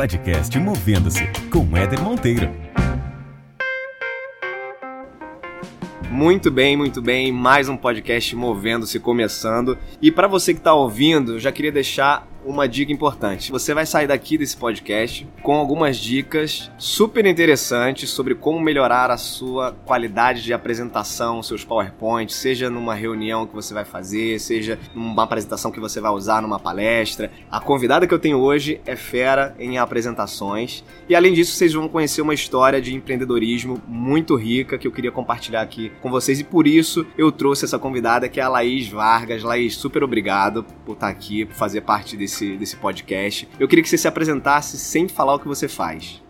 podcast Movendo-se com Éder Monteiro. Muito bem, muito bem. Mais um podcast Movendo-se começando. E para você que está ouvindo, já queria deixar uma dica importante. Você vai sair daqui desse podcast com algumas dicas super interessantes sobre como melhorar a sua qualidade de apresentação, seus PowerPoints, seja numa reunião que você vai fazer, seja numa apresentação que você vai usar numa palestra. A convidada que eu tenho hoje é fera em apresentações e além disso vocês vão conhecer uma história de empreendedorismo muito rica que eu queria compartilhar aqui com vocês e por isso eu trouxe essa convidada que é a Laís Vargas. Laís, super obrigado por estar aqui, por fazer parte desse desse, desse podcast. Eu queria que você se apresentasse sem falar o que você faz.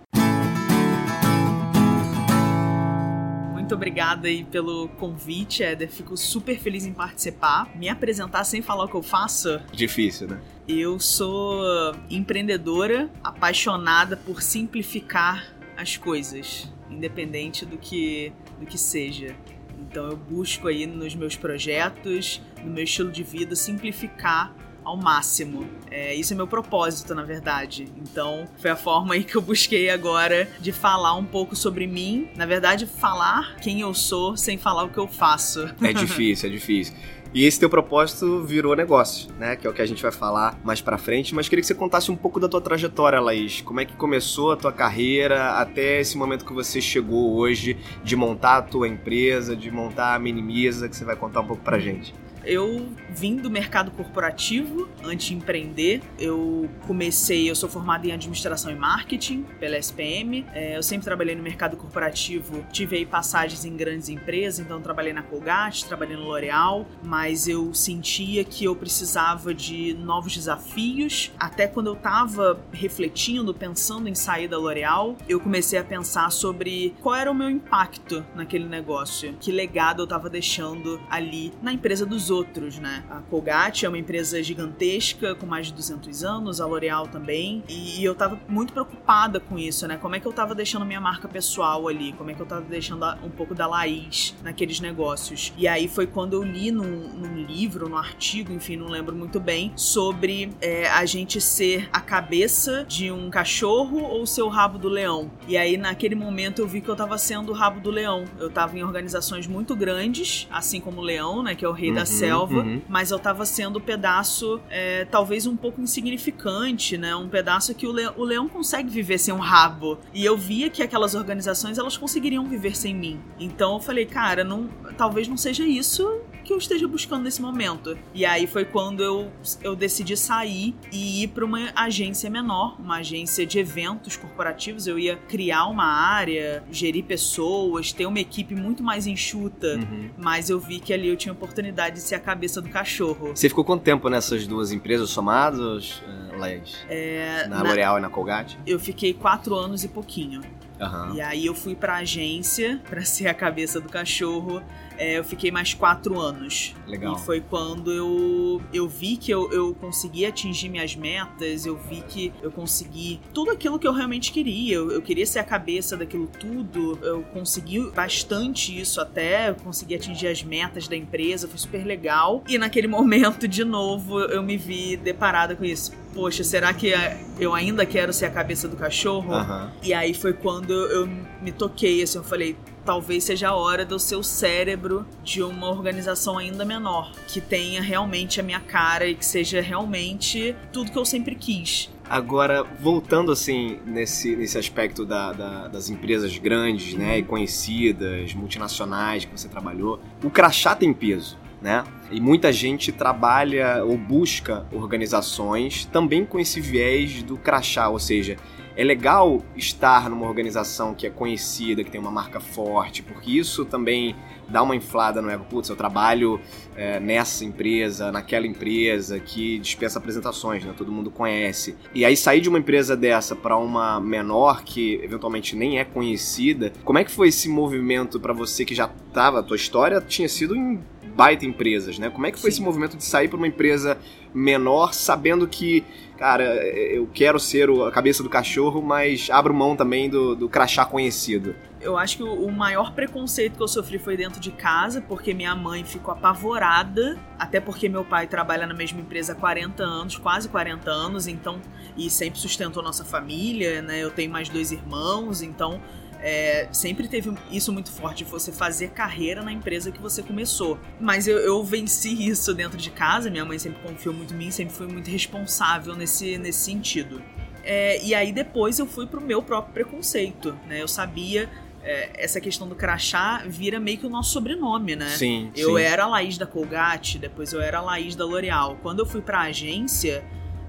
Muito obrigada aí pelo convite, Éder. Fico super feliz em participar. Me apresentar sem falar o que eu faço. Difícil, né? Eu sou empreendedora, apaixonada por simplificar as coisas, independente do que, do que seja. Então eu busco aí nos meus projetos, no meu estilo de vida, simplificar ao máximo. É, isso é meu propósito, na verdade. Então, foi a forma aí que eu busquei agora de falar um pouco sobre mim. Na verdade, falar quem eu sou sem falar o que eu faço. É difícil, é difícil. E esse teu propósito virou negócio, né? Que é o que a gente vai falar mais pra frente. Mas queria que você contasse um pouco da tua trajetória, Laís. Como é que começou a tua carreira até esse momento que você chegou hoje de montar a tua empresa, de montar a Minimiza, que você vai contar um pouco pra gente. Eu vim do mercado corporativo antes de empreender. Eu comecei, eu sou formada em administração e marketing pela SPM. É, eu sempre trabalhei no mercado corporativo, tive aí passagens em grandes empresas, então trabalhei na Colgate, trabalhei no L'Oréal, mas eu sentia que eu precisava de novos desafios. Até quando eu estava refletindo, pensando em sair da L'Oréal, eu comecei a pensar sobre qual era o meu impacto naquele negócio, que legado eu estava deixando ali na empresa dos outros, né? A Colgate é uma empresa gigantesca, com mais de 200 anos, a L'Oréal também, e eu tava muito preocupada com isso, né? Como é que eu tava deixando minha marca pessoal ali? Como é que eu tava deixando um pouco da Laís naqueles negócios? E aí foi quando eu li num, num livro, num artigo, enfim, não lembro muito bem, sobre é, a gente ser a cabeça de um cachorro ou ser o rabo do leão. E aí naquele momento eu vi que eu tava sendo o rabo do leão. Eu tava em organizações muito grandes, assim como o leão, né? Que é o rei uhum. da selva, uhum. mas eu tava sendo um pedaço é, talvez um pouco insignificante, né? Um pedaço que o, le o leão consegue viver sem um rabo. E eu via que aquelas organizações elas conseguiriam viver sem mim. Então eu falei, cara, não, talvez não seja isso que eu esteja buscando nesse momento. E aí foi quando eu, eu decidi sair e ir para uma agência menor, uma agência de eventos corporativos. Eu ia criar uma área, gerir pessoas, ter uma equipe muito mais enxuta, uhum. mas eu vi que ali eu tinha oportunidade de ser a cabeça do cachorro. Você ficou quanto tempo nessas duas empresas somadas, Laís? É, na, na L'Oréal e na Colgate? Eu fiquei quatro anos e pouquinho. Uhum. E aí eu fui pra agência para ser a cabeça do cachorro é, eu fiquei mais quatro anos. Legal. E foi quando eu, eu vi que eu, eu consegui atingir minhas metas, eu vi que eu consegui tudo aquilo que eu realmente queria. Eu, eu queria ser a cabeça daquilo tudo, eu consegui bastante isso até, eu consegui atingir as metas da empresa, foi super legal. E naquele momento, de novo, eu me vi deparada com isso poxa, será que eu ainda quero ser a cabeça do cachorro? Uhum. E aí foi quando eu me toquei, assim, eu falei, talvez seja a hora do seu cérebro de uma organização ainda menor, que tenha realmente a minha cara e que seja realmente tudo que eu sempre quis. Agora, voltando assim nesse, nesse aspecto da, da, das empresas grandes, né, e conhecidas, multinacionais que você trabalhou, o crachá tem peso, né? E muita gente trabalha ou busca organizações também com esse viés do crachá, ou seja, é legal estar numa organização que é conhecida, que tem uma marca forte, porque isso também dá uma inflada no ego. Putz, eu trabalho é, nessa empresa, naquela empresa que dispensa apresentações, né? Todo mundo conhece. E aí sair de uma empresa dessa para uma menor que eventualmente nem é conhecida, como é que foi esse movimento para você que já tava, a tua história tinha sido em baita empresas, né? Como é que foi Sim. esse movimento de sair para uma empresa menor, sabendo que, cara, eu quero ser a cabeça do cachorro, mas abro mão também do, do crachá conhecido? Eu acho que o maior preconceito que eu sofri foi dentro de casa, porque minha mãe ficou apavorada, até porque meu pai trabalha na mesma empresa há 40 anos, quase 40 anos, então e sempre sustentou nossa família, né? Eu tenho mais dois irmãos, então é, sempre teve isso muito forte de você fazer carreira na empresa que você começou. Mas eu, eu, venci isso dentro de casa, minha mãe sempre confiou muito em mim, sempre fui muito responsável nesse, nesse sentido. É, e aí depois eu fui pro meu próprio preconceito, né? Eu sabia é, essa questão do crachá vira meio que o nosso sobrenome, né? Sim. Eu sim. era a Laís da Colgate, depois eu era a Laís da L'Oréal. Quando eu fui pra agência,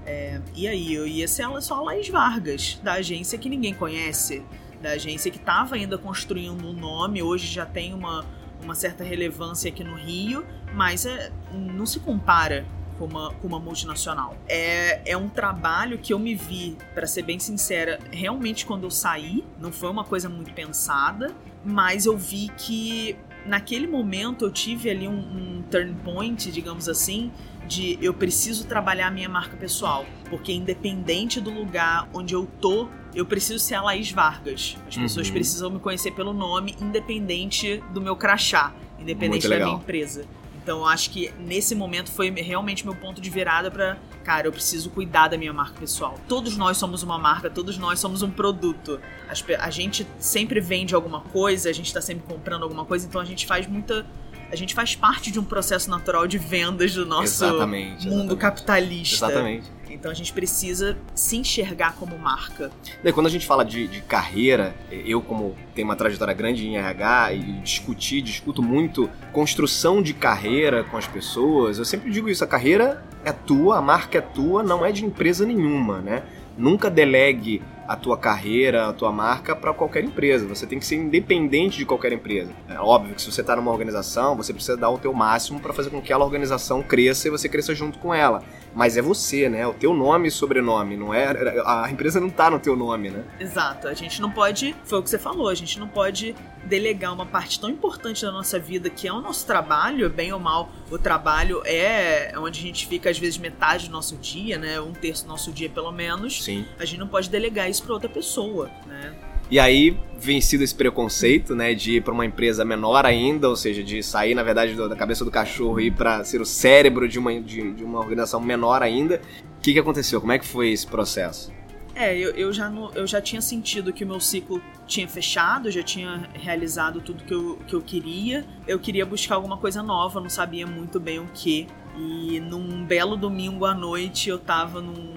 é, e aí eu ia ser só a Laís Vargas, da agência que ninguém conhece da agência que estava ainda construindo um nome, hoje já tem uma, uma certa relevância aqui no Rio, mas é, não se compara com uma, com uma multinacional. É, é um trabalho que eu me vi, para ser bem sincera, realmente quando eu saí, não foi uma coisa muito pensada, mas eu vi que naquele momento eu tive ali um, um turn point, digamos assim, de eu preciso trabalhar a minha marca pessoal, porque independente do lugar onde eu tô, eu preciso ser a Laís Vargas. As pessoas Uhum. precisam me conhecer pelo nome, independente do meu crachá, independente da minha empresa. Então eu acho que nesse momento foi realmente meu ponto de virada pra, cara, eu preciso cuidar da minha marca pessoal. Todos nós somos uma marca, todos nós somos um produto. As a gente sempre vende alguma coisa, a gente tá sempre comprando alguma coisa, então a gente faz muita a gente faz parte de um processo natural de vendas do nosso Exatamente, mundo exatamente. capitalista. Exatamente. Então a gente precisa se enxergar como marca. Daí, quando a gente fala de, de carreira, eu como tenho uma trajetória grande em RH e discutir, discuto muito construção de carreira com as pessoas, eu sempre digo isso, a carreira é tua, a marca é tua, não é de empresa nenhuma, né? Nunca delegue a tua carreira, a tua marca para qualquer empresa. Você tem que ser independente de qualquer empresa. É óbvio que se você está numa organização, você precisa dar o teu máximo para fazer com que aquela organização cresça e você cresça junto com ela. Mas é você, né? O teu nome e sobrenome, não é? A empresa não tá no teu nome, né? Exato. A gente não pode, foi o que você falou, a gente não pode delegar uma parte tão importante da nossa vida que é o nosso trabalho, bem ou mal. O trabalho é onde a gente fica às vezes metade do nosso dia, né? Um terço do nosso dia pelo menos. Sim. A gente não pode delegar isso para outra pessoa, né? E aí, vencido esse preconceito, né, de ir para uma empresa menor ainda, ou seja, de sair, na verdade, da cabeça do cachorro e ir para ser o cérebro de uma, de, de uma organização menor ainda, o que, que aconteceu? Como é que foi esse processo? É, eu, eu, já eu já tinha sentido que o meu ciclo tinha fechado, já tinha realizado tudo que eu, que eu queria. Eu queria buscar alguma coisa nova, não sabia muito bem o que. E num belo domingo à noite eu tava num,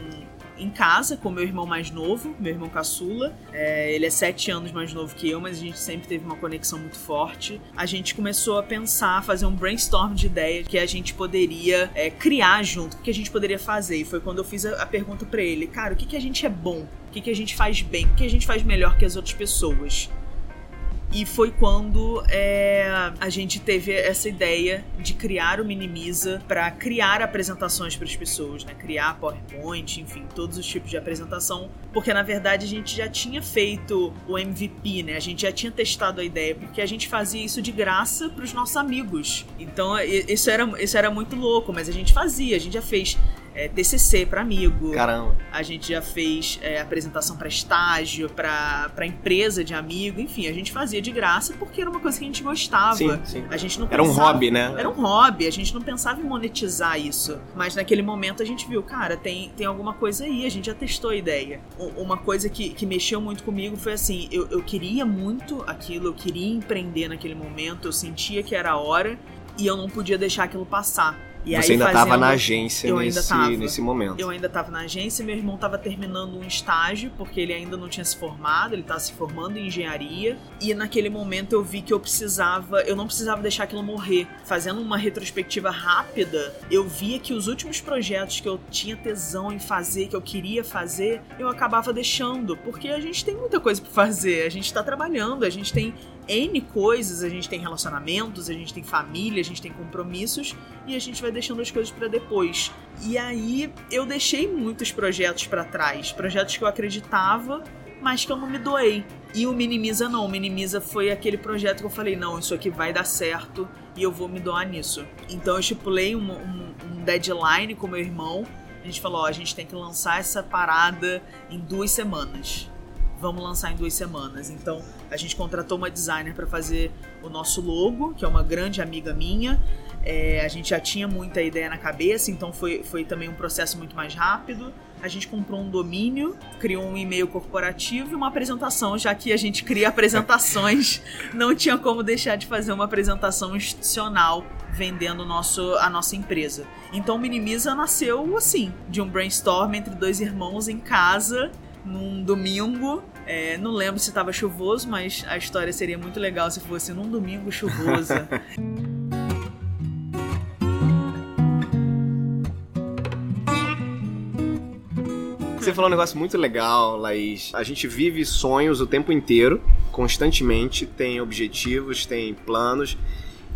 em casa com meu irmão mais novo, meu irmão caçula. É, ele é sete anos mais novo que eu, mas a gente sempre teve uma conexão muito forte. A gente começou a pensar, fazer um brainstorm de ideias que a gente poderia é, criar junto, o que a gente poderia fazer. E foi quando eu fiz a, a pergunta pra ele, cara, o que, que a gente é bom? O que, que a gente faz bem? O que a gente faz melhor que as outras pessoas? E foi quando é, a gente teve essa ideia de criar o Minimiza para criar apresentações para as pessoas, né? Criar PowerPoint, enfim, todos os tipos de apresentação, porque na verdade a gente já tinha feito o MVP, né? A gente já tinha testado a ideia, porque a gente fazia isso de graça para os nossos amigos. Então isso era, isso era muito louco, mas a gente fazia, a gente já fez é, TCC para amigo, Caramba. a gente já fez é, apresentação para estágio, para empresa de amigo, enfim, a gente fazia de graça porque era uma coisa que a gente gostava. Sim, sim. A gente não Era um hobby, né? Era um hobby, a gente não pensava em monetizar isso. Mas naquele momento a gente viu, cara, tem, tem alguma coisa aí, a gente já testou a ideia. Uma coisa que, que mexeu muito comigo foi assim: eu, eu queria muito aquilo, eu queria empreender naquele momento, eu sentia que era a hora e eu não podia deixar aquilo passar. E Você ainda estava na agência nesse, tava. nesse momento. eu ainda estava na agência, meu irmão estava terminando um estágio, porque ele ainda não tinha se formado, ele estava se formando em engenharia. E naquele momento eu vi que eu precisava, eu não precisava deixar aquilo morrer. Fazendo uma retrospectiva rápida, eu via que os últimos projetos que eu tinha tesão em fazer, que eu queria fazer, eu acabava deixando, porque a gente tem muita coisa para fazer, a gente está trabalhando, a gente tem N coisas, a gente tem relacionamentos, a gente tem família, a gente tem compromissos e a gente vai deixando as coisas pra depois. E aí eu deixei muitos projetos pra trás, projetos que eu acreditava, mas que eu não me doei. E o Minimiza não, o Minimiza foi aquele projeto que eu falei, não, isso aqui vai dar certo e eu vou me doar nisso. Então eu estipulei um, um- um deadline com meu irmão, a gente falou, ó, a gente tem que lançar essa parada em duas semanas. Vamos lançar em duas semanas. Então a gente contratou uma designer para fazer o nosso logo, que é uma grande amiga minha. É, a gente já tinha muita ideia na cabeça, então foi, foi também um processo muito mais rápido. A gente comprou um domínio, criou um e-mail corporativo e uma apresentação, já que a gente cria apresentações, não tinha como deixar de fazer uma apresentação institucional vendendo nosso, a nossa empresa. Então Minimiza nasceu assim, de um brainstorm entre dois irmãos em casa, num domingo. É, não lembro se estava chuvoso, mas a história seria muito legal se fosse num domingo chuvoso. Você falou um negócio muito legal, Laís. A gente vive sonhos o tempo inteiro, constantemente, tem objetivos, tem planos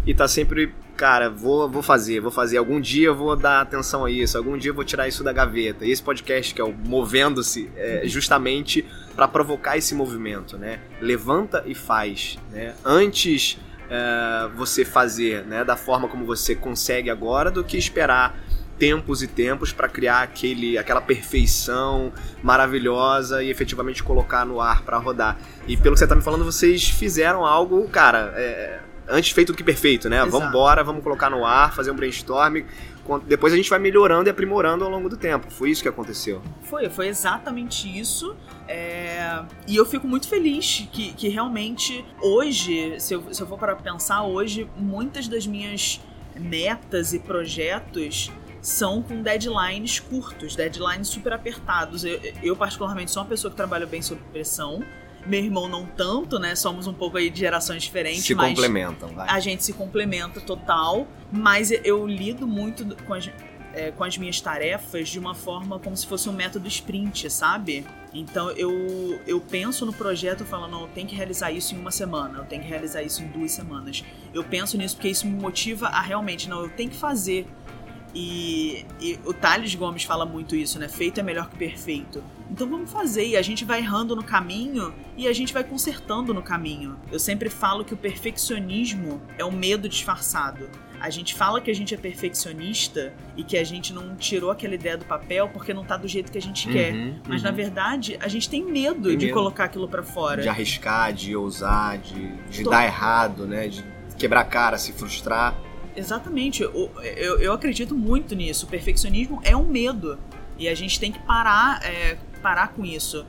e tá sempre, cara, vou, vou fazer, vou fazer. Algum dia eu vou dar atenção a isso, algum dia eu vou tirar isso da gaveta. E esse podcast, que é o Movendo-se, é justamente para provocar esse movimento, né? Levanta e faz, né? Antes é, você fazer, né, da forma como você consegue agora, do que esperar tempos e tempos para criar aquele, aquela perfeição maravilhosa e efetivamente colocar no ar para rodar. E pelo que você tá me falando, vocês fizeram algo, cara, é, antes feito do que perfeito, né? Exato. Vamos embora, vamos colocar no ar, fazer um brainstorm. Depois a gente vai melhorando e aprimorando ao longo do tempo. Foi isso que aconteceu. Foi, foi exatamente isso. É... E eu fico muito feliz que, que realmente hoje, se eu, se eu for para pensar hoje, muitas das minhas metas e projetos são com deadlines curtos, deadlines super apertados. Eu, eu, particularmente, sou uma pessoa que trabalha bem sob pressão. Meu irmão não tanto, né? Somos um pouco aí de gerações diferentes. Se mas complementam, vai. A gente se complementa total. Mas eu lido muito com as, é, com as minhas tarefas de uma forma como se fosse um método sprint, sabe? Então eu, eu penso no projeto falando, não, eu tenho que realizar isso em uma semana, eu tenho que realizar isso em duas semanas. Eu penso nisso porque isso me motiva a realmente, não, eu tenho que fazer. E, e, o Thales Gomes fala muito isso, né? Feito é melhor que perfeito. Então vamos fazer, e a gente vai errando no caminho e a gente vai consertando no caminho. Eu sempre falo que o perfeccionismo é o medo disfarçado. A gente fala que a gente é perfeccionista e que a gente não tirou aquela ideia do papel porque não tá do jeito que a gente Uhum, quer. Mas uhum. na verdade, a gente tem medo Tem de medo. colocar aquilo pra fora. De arriscar, de ousar, de, de Tô- dar errado, né? De quebrar a cara, se frustrar. Exatamente. O- Eu, eu acredito muito nisso. O perfeccionismo é um medo. E a gente tem que parar, é, parar com isso.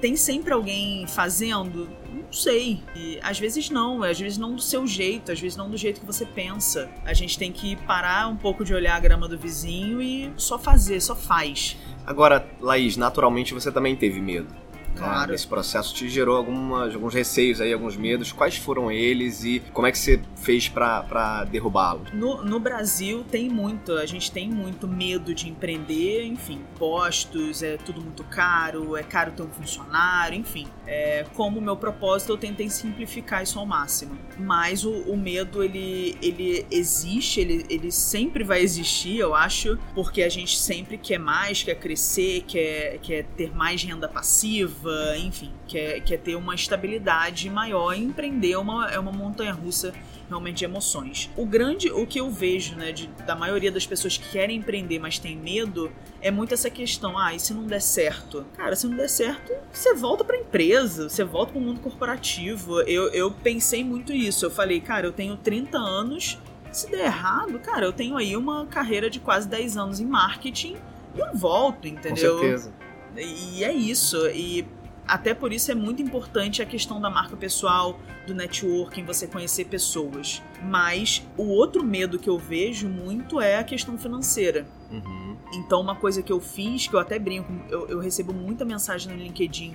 Tem sempre alguém fazendo? Não sei. E às vezes não. Às vezes não do seu jeito. Às vezes não do jeito que você pensa. A gente tem que parar um pouco de olhar a grama do vizinho e só fazer, só faz. Agora, Laís, naturalmente você também teve medo. Né? Claro. Esse processo te gerou algumas, alguns receios aí, alguns medos. Quais foram eles e como é que você fez pra derrubá-los? No, no Brasil tem muito, a gente tem muito medo de empreender, enfim, impostos, é tudo muito caro, é caro ter um funcionário, enfim. É, como meu propósito, eu tentei simplificar isso ao máximo. Mas o, o medo, ele, ele existe, ele, ele sempre vai existir, eu acho, porque a gente sempre quer mais, quer crescer, quer, quer ter mais renda passiva, enfim, quer, quer ter uma estabilidade maior e empreender é uma, é uma montanha russa realmente de emoções. O grande, o que eu vejo, né, de, da maioria das pessoas que querem empreender, mas tem medo, é muito essa questão, ah, e se não der certo? Cara, se não der certo, você volta pra empresa, você volta pro mundo corporativo. Eu, eu pensei muito isso. Eu falei, cara, eu tenho 30 anos, se der errado, cara, eu tenho aí uma carreira de quase 10 anos em marketing e eu volto, entendeu? Com certeza. E é isso. E até por isso é muito importante a questão da marca pessoal, do networking, você conhecer pessoas. Mas o outro medo que eu vejo muito é a questão financeira. Uhum. Então, uma coisa que eu fiz, que eu até brinco, eu, eu recebo muita mensagem no LinkedIn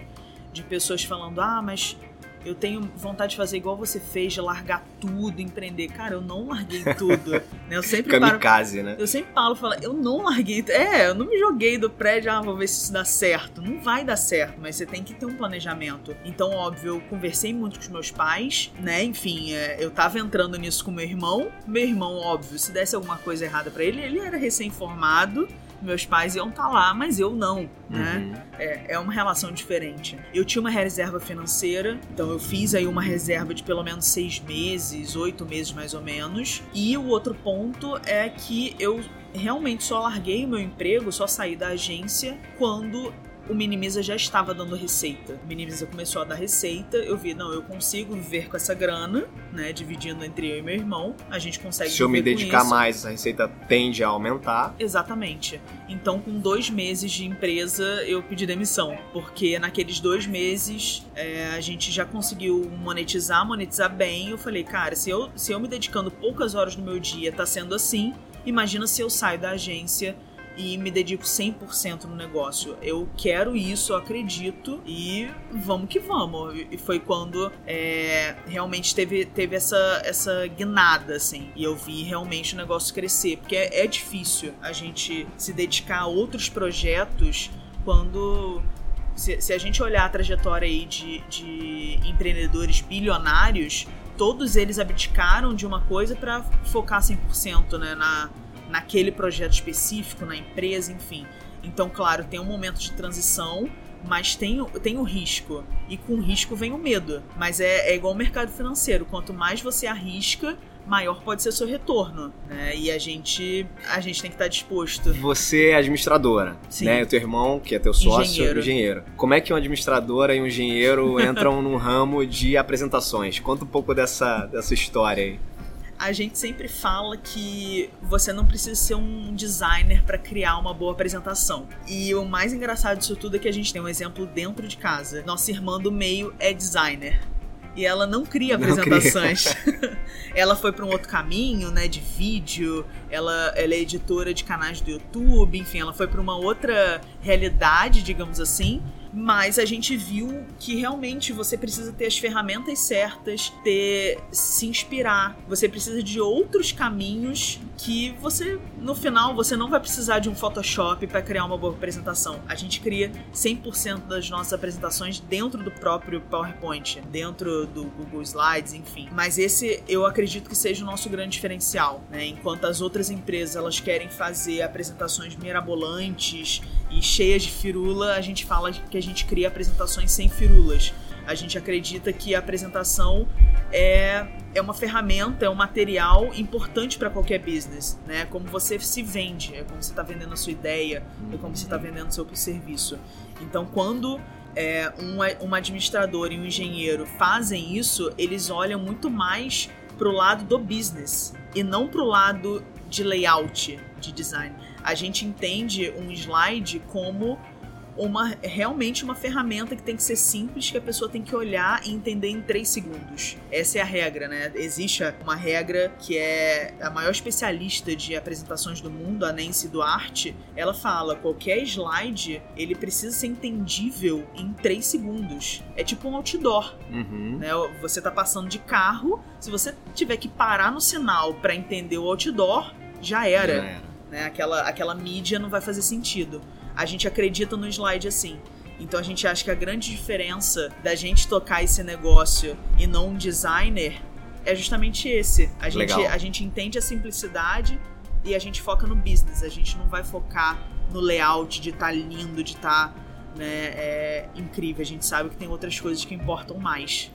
de pessoas falando: ah, mas eu tenho vontade de fazer igual você fez, de largar tudo, empreender. Cara, eu não larguei tudo. né? Eu sempre paro. Kamikaze, né? Eu sempre falo, falo, eu não larguei. É, eu não me joguei do prédio, ah, vou ver se isso dá certo. Não vai dar certo, mas você tem que ter um planejamento. Então, óbvio, eu conversei muito com os meus pais, né? Enfim, é, eu tava entrando nisso com meu irmão. Meu irmão, óbvio, se desse alguma coisa errada pra ele, ele era recém-formado. Meus pais iam estar lá, mas eu não, né? Uhum. É, é uma relação diferente. Eu tinha uma reserva financeira, então eu fiz aí uma reserva de pelo menos seis meses, oito meses mais ou menos. E o outro ponto é que eu realmente só larguei o meu emprego, só saí da agência quando o Minimiza já estava dando receita. O Minimiza começou a dar receita, eu vi, não, eu consigo viver com essa grana, né? Dividindo entre eu e meu irmão. A gente consegue Se eu me dedicar mais, essa receita tende a aumentar. Exatamente. Então, com dois meses de empresa, eu pedi demissão. Porque naqueles dois meses é, a gente já conseguiu monetizar, monetizar bem. Eu falei, cara, se eu, se eu me dedicando poucas horas no meu dia tá sendo assim, imagina se eu saio da agência e me dedico 100% no negócio. Eu quero isso, eu acredito e vamos que vamos. E foi quando é, realmente teve, teve essa, essa guinada, assim. E eu vi realmente o negócio crescer. Porque é, é difícil a gente se dedicar a outros projetos quando. Se, se a gente olhar a trajetória aí de, de empreendedores bilionários, todos eles abdicaram de uma coisa para focar 100% né, na, naquele projeto específico, na empresa, enfim. Então, claro, tem um momento de transição, mas tem, o- tem o risco. E com o risco vem o medo. Mas é, é igual o mercado financeiro. Quanto mais você arrisca, maior pode ser o seu retorno. Né? E a gente, a gente tem que estar disposto. Você é administradora, Sim. né? O teu irmão, que é teu sócio, Engenheiro. engenheiro. Como é que uma administradora e um engenheiro entram num ramo de apresentações? Conta um pouco dessa, dessa história aí. A gente sempre fala que você não precisa ser um designer para criar uma boa apresentação. E o mais engraçado disso tudo é que a gente tem um exemplo dentro de casa. Nossa irmã do meio é designer. E ela não cria Não cria. apresentações. ela foi para um outro caminho, né, de vídeo. Ela, ela é editora de canais do YouTube, enfim, ela foi para uma outra realidade, digamos assim. Mas a gente viu que realmente você precisa ter as ferramentas certas, ter se inspirar. Você precisa de outros caminhos que você, no final, você não vai precisar de um Photoshop para criar uma boa apresentação. A gente cria 100% das nossas apresentações dentro do próprio PowerPoint, dentro do Google Slides, enfim. Mas esse eu acredito que seja o nosso grande diferencial, né? Enquanto as outras empresas elas querem fazer apresentações mirabolantes e cheias de firula, a gente fala que a gente cria apresentações sem firulas. A gente acredita que a apresentação é, é uma ferramenta, é um material importante para qualquer business, né? Como você se vende, é como você está vendendo a sua ideia, é como você está vendendo o seu serviço. Então, quando é, um, um administrador e um engenheiro fazem isso, eles olham muito mais pro lado do business e não pro lado de layout, de design. A gente entende um slide como uma realmente uma ferramenta que tem que ser simples, que a pessoa tem que olhar e entender em 3 segundos. Essa é a regra, né? Existe uma regra que é a maior especialista de apresentações do mundo, a Nancy Duarte, ela fala, qualquer slide, ele precisa ser entendível em 3 segundos. É tipo um outdoor, Uhum. né? Você tá passando de carro, se você tiver que parar no sinal para entender o outdoor, já era Já era. né? Aquela, aquela mídia não vai fazer sentido. A gente acredita no slide assim. Então a gente acha que a grande diferença da gente tocar esse negócio e não um designer é justamente esse. A gente, Legal. a gente entende a simplicidade e a gente foca no business. A gente não vai focar no layout de estar lindo, de estar né, é, incrível. A gente sabe que tem outras coisas que importam mais.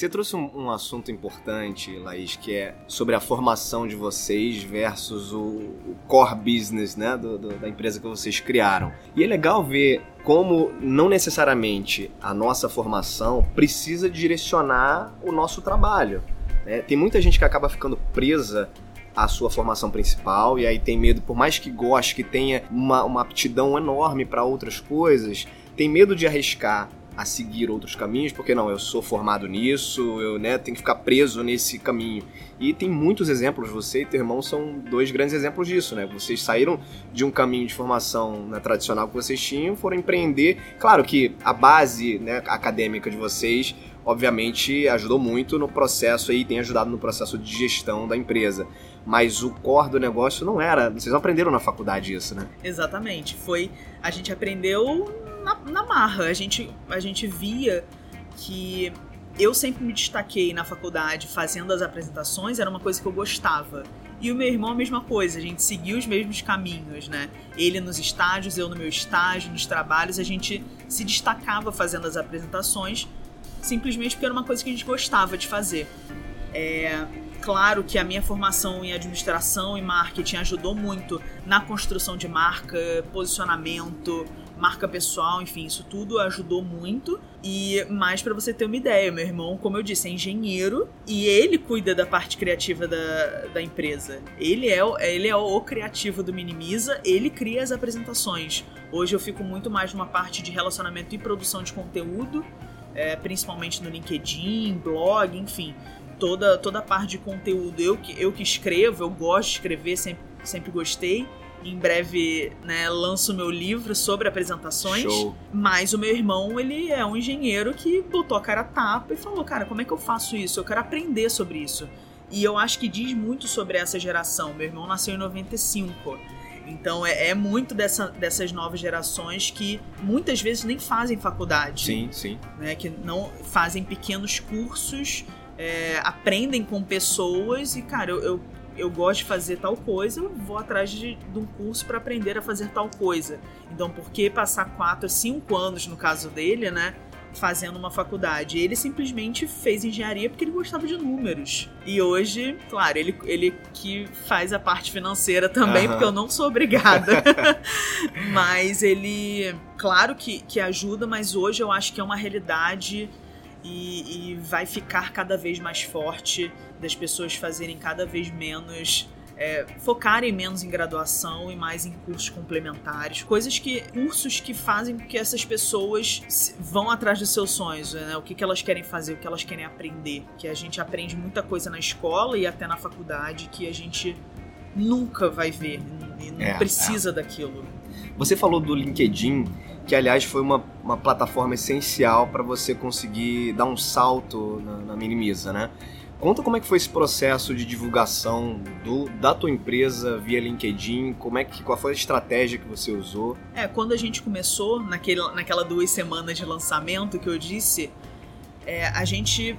Você trouxe um, um assunto importante, Laís, que é sobre a formação de vocês versus o, o core business né, do- do- da empresa que vocês criaram. E é legal ver como não necessariamente a nossa formação precisa direcionar o nosso trabalho. né? Tem muita gente que acaba ficando presa à sua formação principal e aí tem medo, por mais que goste, que tenha uma, uma aptidão enorme para outras coisas, tem medo de arriscar a seguir outros caminhos, porque não, eu sou formado nisso, eu né, tenho que ficar preso nesse caminho. E tem muitos exemplos, você e teu irmão são dois grandes exemplos disso, né? Vocês saíram de um caminho de formação né, tradicional que vocês tinham, foram empreender. Claro que a base né, acadêmica de vocês, obviamente, ajudou muito no processo aí, tem ajudado no processo de gestão da empresa. Mas o core do negócio não era. Vocês não aprenderam na faculdade isso, né? Exatamente. Foi. A gente aprendeu na, na marra. A gente, a gente via que eu sempre me destaquei na faculdade fazendo as apresentações, era uma coisa que eu gostava. E o meu irmão, a mesma coisa, a gente seguiu os mesmos caminhos, né? Ele nos estágios, eu no meu estágio, nos trabalhos, a gente se destacava fazendo as apresentações, simplesmente porque era uma coisa que a gente gostava de fazer. É, Claro que a minha formação em administração e marketing ajudou muito na construção de marca, posicionamento, marca pessoal, enfim, isso tudo ajudou muito. E mais para você ter uma ideia, meu irmão, como eu disse, é engenheiro e ele cuida da parte criativa da, da empresa. Ele é, ele é o criativo do Minimiza, ele cria as apresentações. Hoje eu fico muito mais numa parte de relacionamento e produção de conteúdo, é, principalmente no LinkedIn, blog, enfim. Toda, toda a parte de conteúdo eu que, eu que escrevo, eu gosto de escrever, sempre, sempre gostei. Em breve, né, lanço meu livro sobre apresentações. Show. Mas o meu irmão, ele é um engenheiro que botou a cara a tapa e falou: Cara, como é que eu faço isso? Eu quero aprender sobre isso. E eu acho que diz muito sobre essa geração. Meu irmão nasceu em 95. Então é, é muito dessa, dessas novas gerações que muitas vezes nem fazem faculdade. Sim, sim. Né, que não fazem pequenos cursos, é, aprendem com pessoas e, cara, eu, eu eu gosto de fazer tal coisa, eu vou atrás de, de um curso para aprender a fazer tal coisa. Então, por que passar 4 a 5 anos, no caso dele, né? Fazendo uma faculdade. Ele simplesmente fez engenharia porque ele gostava de números. E hoje, claro, ele, ele que faz a parte financeira também, Aham. porque eu não sou obrigada. mas ele, claro que, que ajuda, mas hoje eu acho que é uma realidade e, e vai ficar cada vez mais forte das pessoas fazerem cada vez menos. é, focarem menos em graduação e mais em cursos complementares. Coisas que. cursos que fazem com que essas pessoas vão atrás dos seus sonhos, né? O que, que elas querem fazer, o que elas querem aprender. Que a gente aprende muita coisa na escola e até na faculdade que a gente nunca vai ver e não É, precisa daquilo. Você falou do LinkedIn, que aliás foi uma, uma plataforma essencial para você conseguir dar um salto na, na Minimiza, né? Conta como é que foi esse processo de divulgação do, da tua empresa via LinkedIn, como é que, qual foi a estratégia que você usou? É, quando a gente começou, naquele, naquela duas semanas de lançamento que eu disse, é, a gente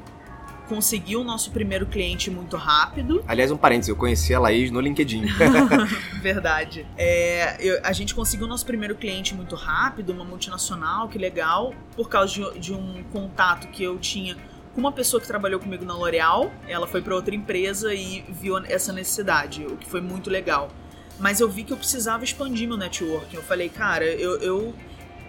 conseguiu o nosso primeiro cliente muito rápido. Aliás, um parênteses, eu conheci a Laís no LinkedIn. Verdade. É, eu- a gente conseguiu o nosso primeiro cliente muito rápido, uma multinacional, que legal, por causa de, de um contato que eu tinha com uma pessoa que trabalhou comigo na L'Oréal. Ela foi para outra empresa e viu essa necessidade, o que foi muito legal. Mas eu vi que eu precisava expandir meu networking. Eu falei, cara, eu, eu,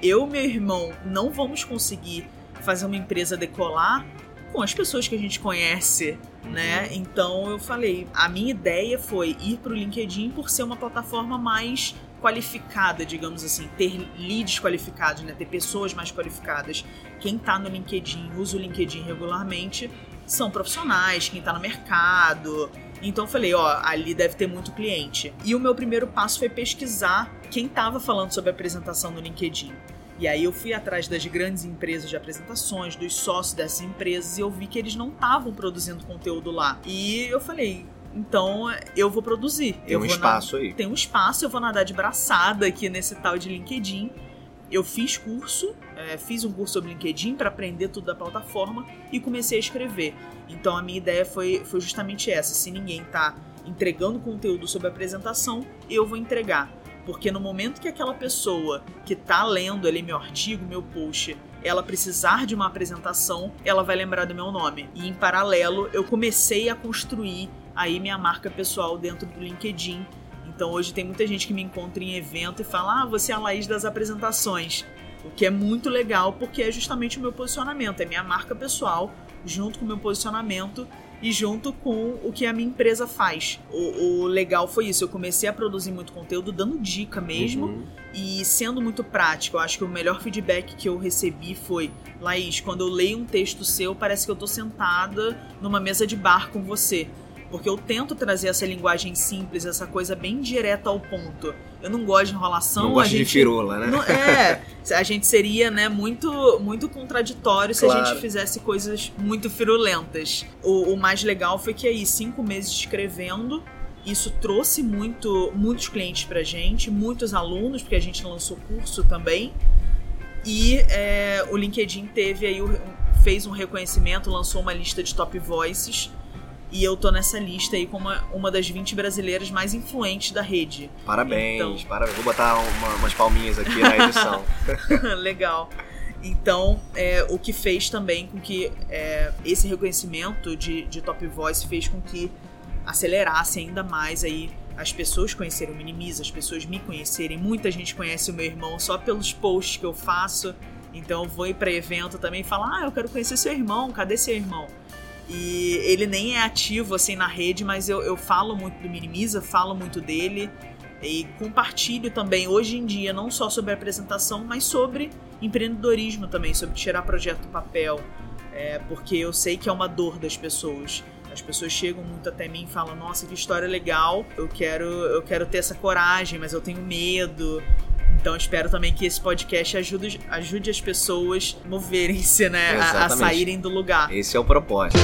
eu e meu irmão não vamos conseguir fazer uma empresa decolar com as pessoas que a gente conhece, né? Então eu falei, a minha ideia foi ir pro LinkedIn por ser uma plataforma mais qualificada, digamos assim, ter leads qualificados, né? Ter pessoas mais qualificadas. Quem tá no LinkedIn, usa o LinkedIn regularmente, são profissionais, quem tá no mercado. Então eu falei, ó, ali deve ter muito cliente. E o meu primeiro passo foi pesquisar quem tava falando sobre apresentação no LinkedIn. E aí eu fui atrás das grandes empresas de apresentações, dos sócios dessas empresas, e eu vi que eles não estavam produzindo conteúdo lá. E eu falei, então eu vou produzir. Tem eu um vou espaço aí. Tem um espaço, eu vou nadar de braçada aqui nesse tal de LinkedIn. Eu fiz curso, é, fiz um curso sobre LinkedIn para aprender tudo da plataforma e comecei a escrever. Então a minha ideia foi, foi justamente essa: se ninguém tá entregando conteúdo sobre apresentação, eu vou entregar. Porque no momento que aquela pessoa que tá lendo ali meu artigo, meu post, ela precisar de uma apresentação, ela vai lembrar do meu nome. E em paralelo, eu comecei a construir aí minha marca pessoal dentro do LinkedIn. Então hoje tem muita gente que me encontra em evento e fala: "Ah, você é a Laís das apresentações". O que é muito legal porque é justamente o meu posicionamento, é minha marca pessoal junto com o meu posicionamento e junto com o que a minha empresa faz. O, o legal foi isso, eu comecei a produzir muito conteúdo dando dica mesmo Uhum. e sendo muito prático. Eu acho que o melhor feedback que eu recebi foi: Laís, quando eu leio um texto seu, parece que eu tô sentada numa mesa de bar com você. Porque eu tento trazer essa linguagem simples, essa coisa bem direta ao ponto. Eu não gosto de enrolação. Não gosto a de gente... firula, né? Não- é, a gente seria, né, muito, muito contraditório se a Claro. gente fizesse coisas muito firulentas. O, o mais legal foi que aí, cinco meses escrevendo, isso trouxe muito, muitos clientes pra gente, muitos alunos, porque a gente lançou curso também. E é, o LinkedIn teve aí, fez um reconhecimento, lançou uma lista de top voices. E eu tô nessa lista aí como uma, uma das 20 brasileiras mais influentes da rede. Parabéns, Então. parabéns. Vou botar uma- umas palminhas aqui na edição. Legal. Então, é, o que fez também com que é, esse reconhecimento de, de Top Voice fez com que acelerasse ainda mais aí as pessoas conhecerem o Minimiza, as pessoas me conhecerem. Muita gente conhece o meu irmão só pelos posts que eu faço. Então eu vou ir para evento também e falar: "Ah, eu quero conhecer seu irmão, cadê seu irmão?" E ele nem é ativo assim na rede, mas eu, eu falo muito do Minimiza, falo muito dele e compartilho também hoje em dia não só sobre apresentação, mas sobre empreendedorismo também, sobre tirar projeto do papel, é, porque eu sei que é uma dor das pessoas. As pessoas chegam muito até mim e falam: Nossa, que história legal! Eu quero, eu quero ter essa coragem, mas eu tenho medo. Então espero também que esse podcast ajude, ajude as pessoas a moverem-se, né? A, a, saírem do lugar. Esse é o propósito.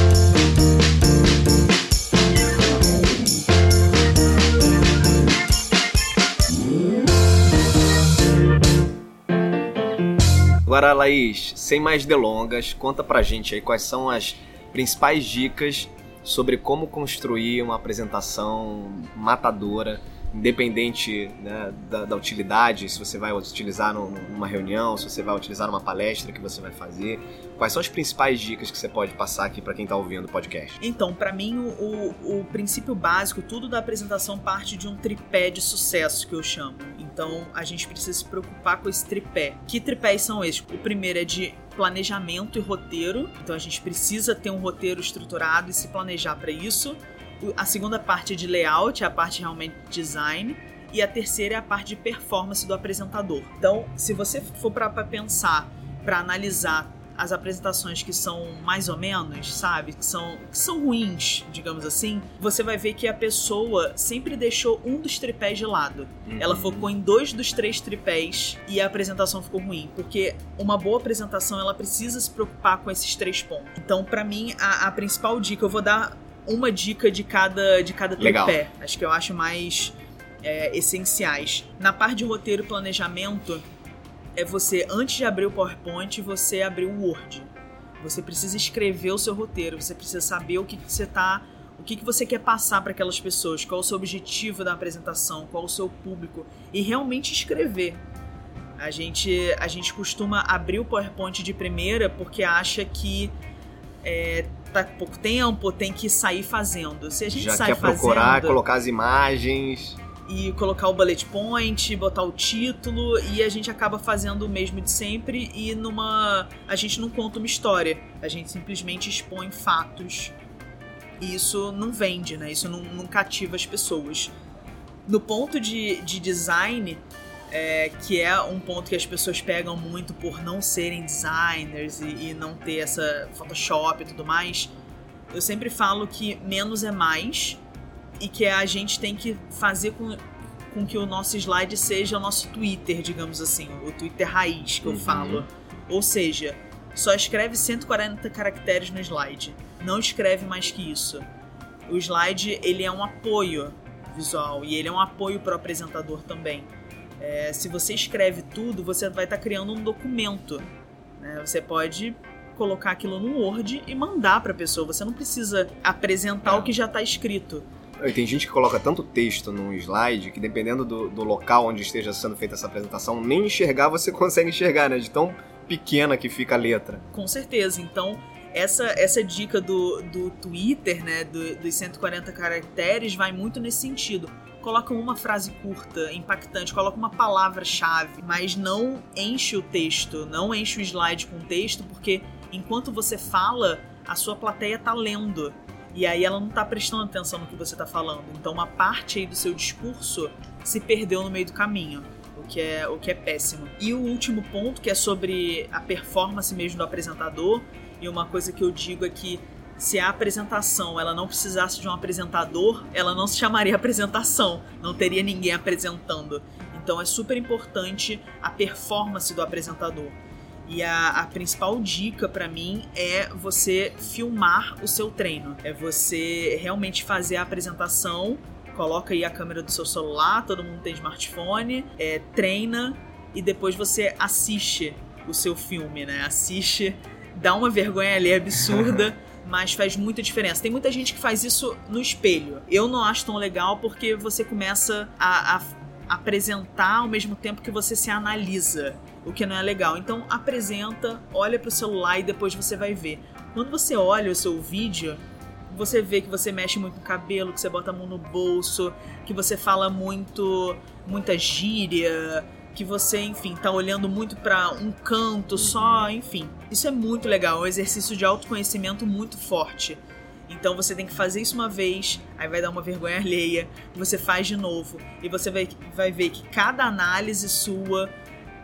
Agora, Laís, sem mais delongas, conta pra gente aí quais são as principais dicas sobre como construir uma apresentação matadora, independente né, da, da, utilidade, se você vai utilizar numa reunião, se você vai utilizar numa palestra que você vai fazer. Quais são as principais dicas que você pode passar aqui para quem está ouvindo o podcast? Então, para mim, o, o princípio básico, tudo da apresentação parte de um tripé de sucesso que eu chamo. Então, a gente precisa se preocupar com esse tripé. Que tripés são esses? O primeiro é de planejamento e roteiro. Então a gente precisa ter um roteiro estruturado e se planejar para isso. A segunda parte é de layout, é a parte realmente de design. E a terceira é a parte de performance do apresentador. Então, se você for para pensar, para analisar as apresentações que são mais ou menos, sabe? Que são, que são ruins, digamos assim, você vai ver que a pessoa sempre deixou um dos tripés de lado. Uhum. Ela focou em dois dos três tripés e a apresentação ficou ruim. Porque uma boa apresentação, ela precisa se preocupar com esses três pontos. Então, para mim, a, a, principal dica, eu vou dar uma dica de cada, de cada tripé. Legal. Acho que eu acho mais é, essenciais. Na parte de roteiro e planejamento, é você, antes de abrir o PowerPoint, você abrir o Word. Você precisa escrever o seu roteiro, você precisa saber o que, que você tá. O que, que você quer passar para aquelas pessoas, qual o seu objetivo da apresentação, qual o seu público, e realmente escrever. A gente, a gente costuma abrir o PowerPoint de primeira porque acha que é, tá pouco tempo, tem que sair fazendo. Se a gente Já sai quer procurar, colocar as imagens e colocar o bullet point, botar o título e a gente acaba fazendo o mesmo de sempre e numa a gente não conta uma história, a gente simplesmente expõe fatos. E isso não vende, né? Isso não, não cativa as pessoas. No ponto de, de design, é, que é um ponto que as pessoas pegam muito por não serem designers e, e não ter essa Photoshop e tudo mais, eu sempre falo que menos é mais e que a gente tem que fazer com, com que o nosso slide seja o nosso Twitter, digamos assim, o Twitter raiz que eu uhum. falo. Ou seja, só escreve 140 caracteres no slide. Não escreve mais que isso. O slide ele é um apoio visual e ele é um apoio para o apresentador também. É, se você escreve tudo, você vai estar tá criando um documento. Né? Você pode colocar aquilo no Word e mandar para a pessoa. Você não precisa apresentar é. o que já está escrito. Tem gente que coloca tanto texto num slide que dependendo do, do local onde esteja sendo feita essa apresentação, nem enxergar você consegue enxergar, né? De tão pequena que fica a letra. Com certeza. Então, essa, essa dica do, do Twitter, né, do, dos 140 caracteres, vai muito nesse sentido. Coloca uma frase curta, impactante, coloca uma palavra-chave, mas não enche o texto, não enche o slide com texto, porque enquanto você fala, a sua plateia tá lendo. E aí ela não tá prestando atenção no que você tá falando. Então uma parte aí do seu discurso se perdeu no meio do caminho. O que, é, o que é péssimo. E o último ponto, que é sobre a performance mesmo do apresentador, e uma coisa que eu digo é que se a apresentação ela não precisasse de um apresentador, ela não se chamaria apresentação, não teria ninguém apresentando. Então é super importante a performance do apresentador. E a, a principal dica para mim é você filmar o seu treino. É você realmente fazer a apresentação, coloca aí a câmera do seu celular, todo mundo tem smartphone, é, treina e depois você assiste o seu filme, né? Assiste, dá uma vergonha ali absurda. mas faz muita diferença. Tem muita gente que faz isso no espelho. Eu não acho tão legal porque você começa a, a apresentar ao mesmo tempo que você se analisa. o que não é legal. Então apresenta, olha pro celular e depois você vai ver. Quando você olha o seu vídeo, você vê que você mexe muito no cabelo, que você bota a mão no bolso, que você fala muito, muita gíria, que você, enfim, tá olhando muito para um canto só, enfim. Isso é muito legal, é um exercício de autoconhecimento muito forte. Então você tem que fazer isso uma vez, aí vai dar uma vergonha alheia, você faz de novo, e você vai, vai ver que cada análise sua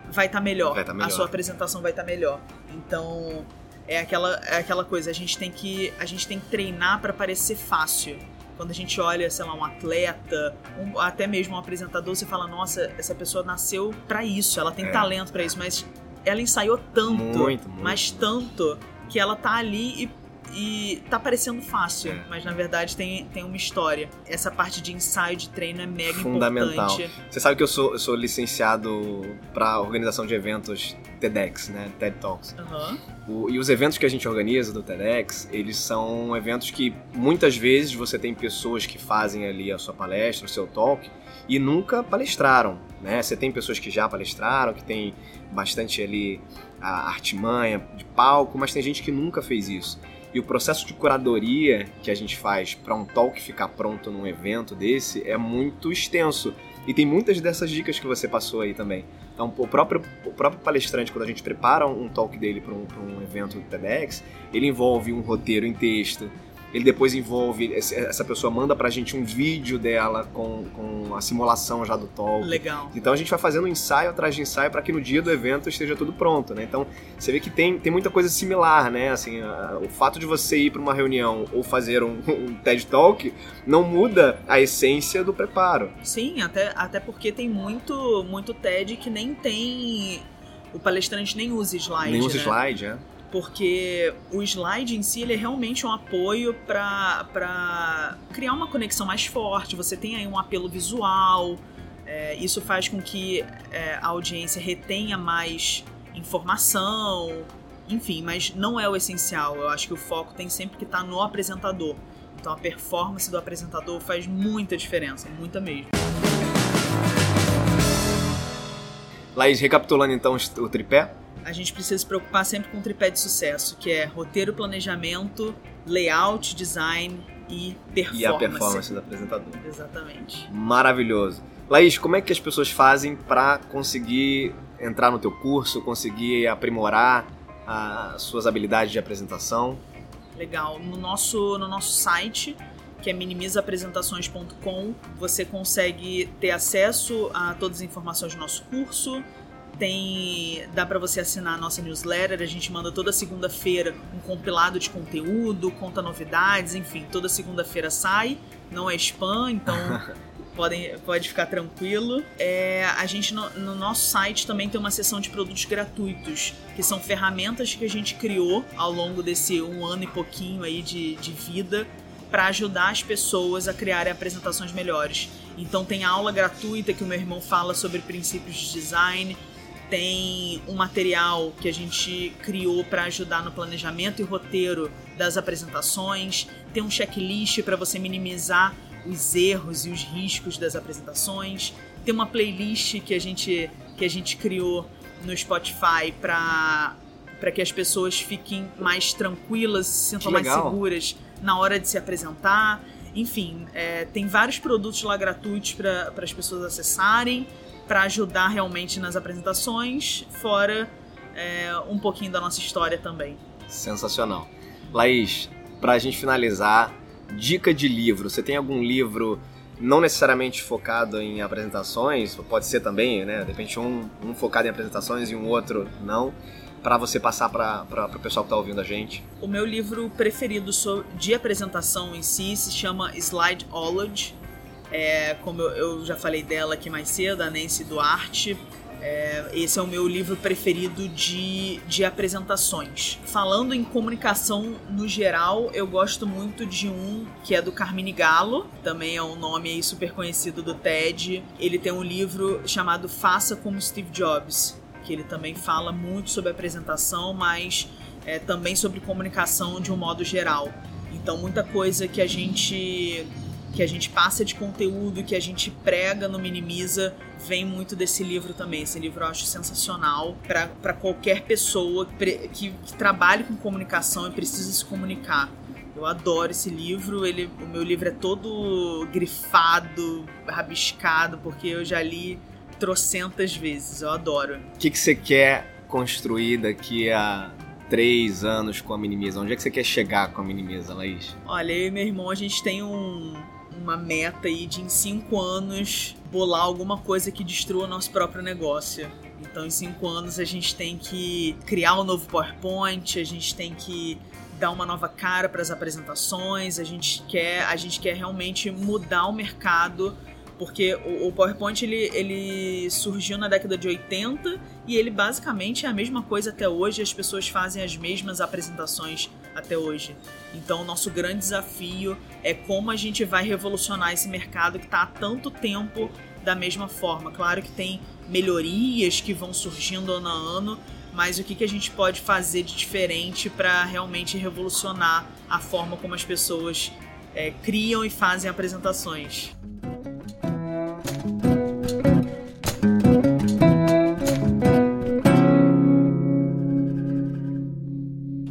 vai estar tá melhor, tá melhor. a sua apresentação vai estar tá melhor. Então é aquela, é aquela coisa, a gente tem que, a gente tem que treinar para parecer fácil. Quando a gente olha, sei lá, um atleta, um- até mesmo um apresentador, você fala, nossa, essa pessoa nasceu pra isso, ela tem É, talento pra isso, mas ela ensaiou tanto, Muito, muito. mas tanto, que ela tá ali e, e tá parecendo fácil, É. mas na verdade tem, tem uma história. Essa parte de ensaio de treino é mega Fundamental. importante. Você sabe que eu sou, eu sou licenciado para organização de eventos TEDx, né? TED Talks. Aham. O- e os eventos que a gente organiza do TEDx, eles são eventos que muitas vezes você tem pessoas que fazem ali a sua palestra, o seu talk, e nunca palestraram, né? Você tem pessoas que já palestraram, que tem bastante ali a artimanha de palco, mas tem gente que nunca fez isso. E o processo de curadoria que a gente faz para um talk ficar pronto num evento desse é muito extenso. E tem muitas dessas dicas que você passou aí também. Então, o próprio, o próprio palestrante, quando a gente prepara um talk dele para um, um evento do TEDx, ele envolve um roteiro em texto, ele depois envolve, essa pessoa manda pra gente um vídeo dela com, com a simulação já do talk. Legal. Então a gente vai fazendo ensaio atrás de ensaio para que no dia do evento esteja tudo pronto, né? Então você vê que tem, tem muita coisa similar, né? Assim, a- o fato de você ir para uma reunião ou fazer um, um TED Talk não muda a essência do preparo. Sim, até, até porque tem muito, muito TED que nem tem. O palestrante nem usa slide. Nem usa né? slide, é? Porque o slide em si ele é realmente um apoio para criar uma conexão mais forte. Você tem aí um apelo visual. é, isso faz com que é, a audiência retenha mais informação. Enfim, mas não é o essencial. Eu acho que o foco tem sempre que estar no apresentador. Então a performance do apresentador faz muita diferença, muita mesmo. Laís, recapitulando então o tripé. A gente precisa se preocupar sempre com o tripé de sucesso, que é roteiro, planejamento, layout, design e performance. E a performance do apresentador. Exatamente. Maravilhoso. Laís, como é que as pessoas fazem para conseguir entrar no teu curso, conseguir aprimorar as suas habilidades de apresentação? Legal. No nosso, no nosso site, que é minimizaapresentações.com, você consegue ter acesso a todas as informações do nosso curso. Tem, dá para você assinar a nossa newsletter, a gente manda toda segunda-feira um compilado de conteúdo, conta novidades, enfim, toda segunda-feira sai, não é spam, então podem, pode ficar tranquilo. É, a gente no, no nosso site também tem uma seção de produtos gratuitos, que são ferramentas que a gente criou ao longo desse um ano e pouquinho aí de, de vida para ajudar as pessoas a criarem apresentações melhores. Então tem aula gratuita que o meu irmão fala sobre princípios de design, tem um material que a gente criou para ajudar no planejamento e roteiro das apresentações, tem um checklist para você minimizar os erros e os riscos das apresentações, tem uma playlist que a gente que a gente criou no Spotify para para que as pessoas fiquem mais tranquilas, se sintam mais seguras na hora de se apresentar. Enfim, é, tem vários produtos lá gratuitos para as pessoas acessarem, para ajudar realmente nas apresentações, fora é, um pouquinho da nossa história também. Sensacional. Laís, pra gente finalizar, dica de livro. Você tem algum livro não necessariamente focado em apresentações, pode ser também, né? De repente um, um focado em apresentações e um outro não, Pra você passar para o pessoal que tá ouvindo a gente. O meu livro preferido de apresentação em si se chama Slideology. É, como eu, eu já falei dela aqui mais cedo, a Nancy Duarte. É, esse é o meu livro preferido de, de apresentações. Falando em comunicação no geral, eu gosto muito de um que é do Carmine Gallo, também é um nome aí super conhecido do TED. Ele tem um livro chamado Faça como Steve Jobs, que ele também fala muito sobre apresentação, mas é, também sobre comunicação de um modo geral. Então, muita coisa que a gente que a gente passa de conteúdo, que a gente prega no Minimiza, vem muito desse livro também. Esse livro eu acho sensacional para qualquer pessoa que, que, que trabalhe com comunicação e precisa se comunicar. Eu adoro esse livro. Ele, o meu livro é todo grifado, rabiscado, porque eu já li trocentas vezes. Eu adoro. O que, que você quer construir daqui a três anos com a Minimiza? Onde é que você quer chegar com a Minimiza, Laís? Olha, eu e meu irmão, a gente tem um, uma meta aí de em cinco anos bolar alguma coisa que destrua nosso próprio negócio. Então, em cinco anos, a gente tem que criar um novo PowerPoint, a gente tem que dar uma nova cara para as apresentações, a gente quer, a gente quer realmente mudar o mercado porque o, PowerPoint ele, ele surgiu na década de 80 e ele basicamente é a mesma coisa até hoje, as pessoas fazem as mesmas apresentações até hoje. Então, o nosso grande desafio é como a gente vai revolucionar esse mercado que está há tanto tempo da mesma forma. Claro que tem melhorias que vão surgindo ano a ano, mas o que, que a gente pode fazer de diferente para realmente revolucionar a forma como as pessoas é, criam e fazem apresentações.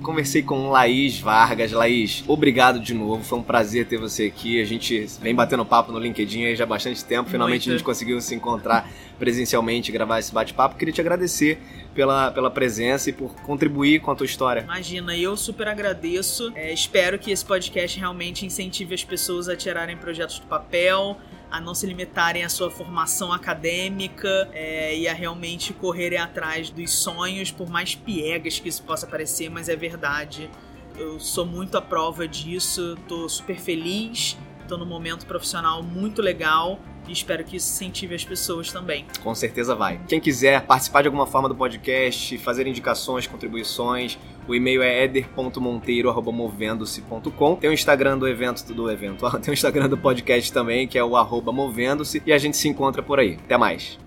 Conversei com Laís Vargas. Laís, obrigado de novo. Foi um prazer ter você aqui. A gente vem batendo papo no LinkedIn aí já há bastante tempo. Finalmente Muito. a gente conseguiu se encontrar presencialmente e gravar esse bate-papo. Queria te agradecer pela, pela presença e por contribuir com a tua história. Imagina, eu super agradeço. É, espero que esse podcast realmente incentive as pessoas a tirarem projetos do papel, a não se limitarem à sua formação acadêmica é, e a realmente correrem atrás dos sonhos, por mais piegas que isso possa parecer, mas é verdade. Eu sou muito a prova disso, tô super feliz, tô num momento profissional muito legal e espero que isso incentive as pessoas também. Com certeza vai. Quem quiser participar de alguma forma do podcast, fazer indicações, contribuições, o e-mail é eder.monteiro.movendo-se.com. Tem o Instagram do evento, do evento, tem o Instagram do podcast também, que é o movendo-se, e a gente se encontra por aí. Até mais.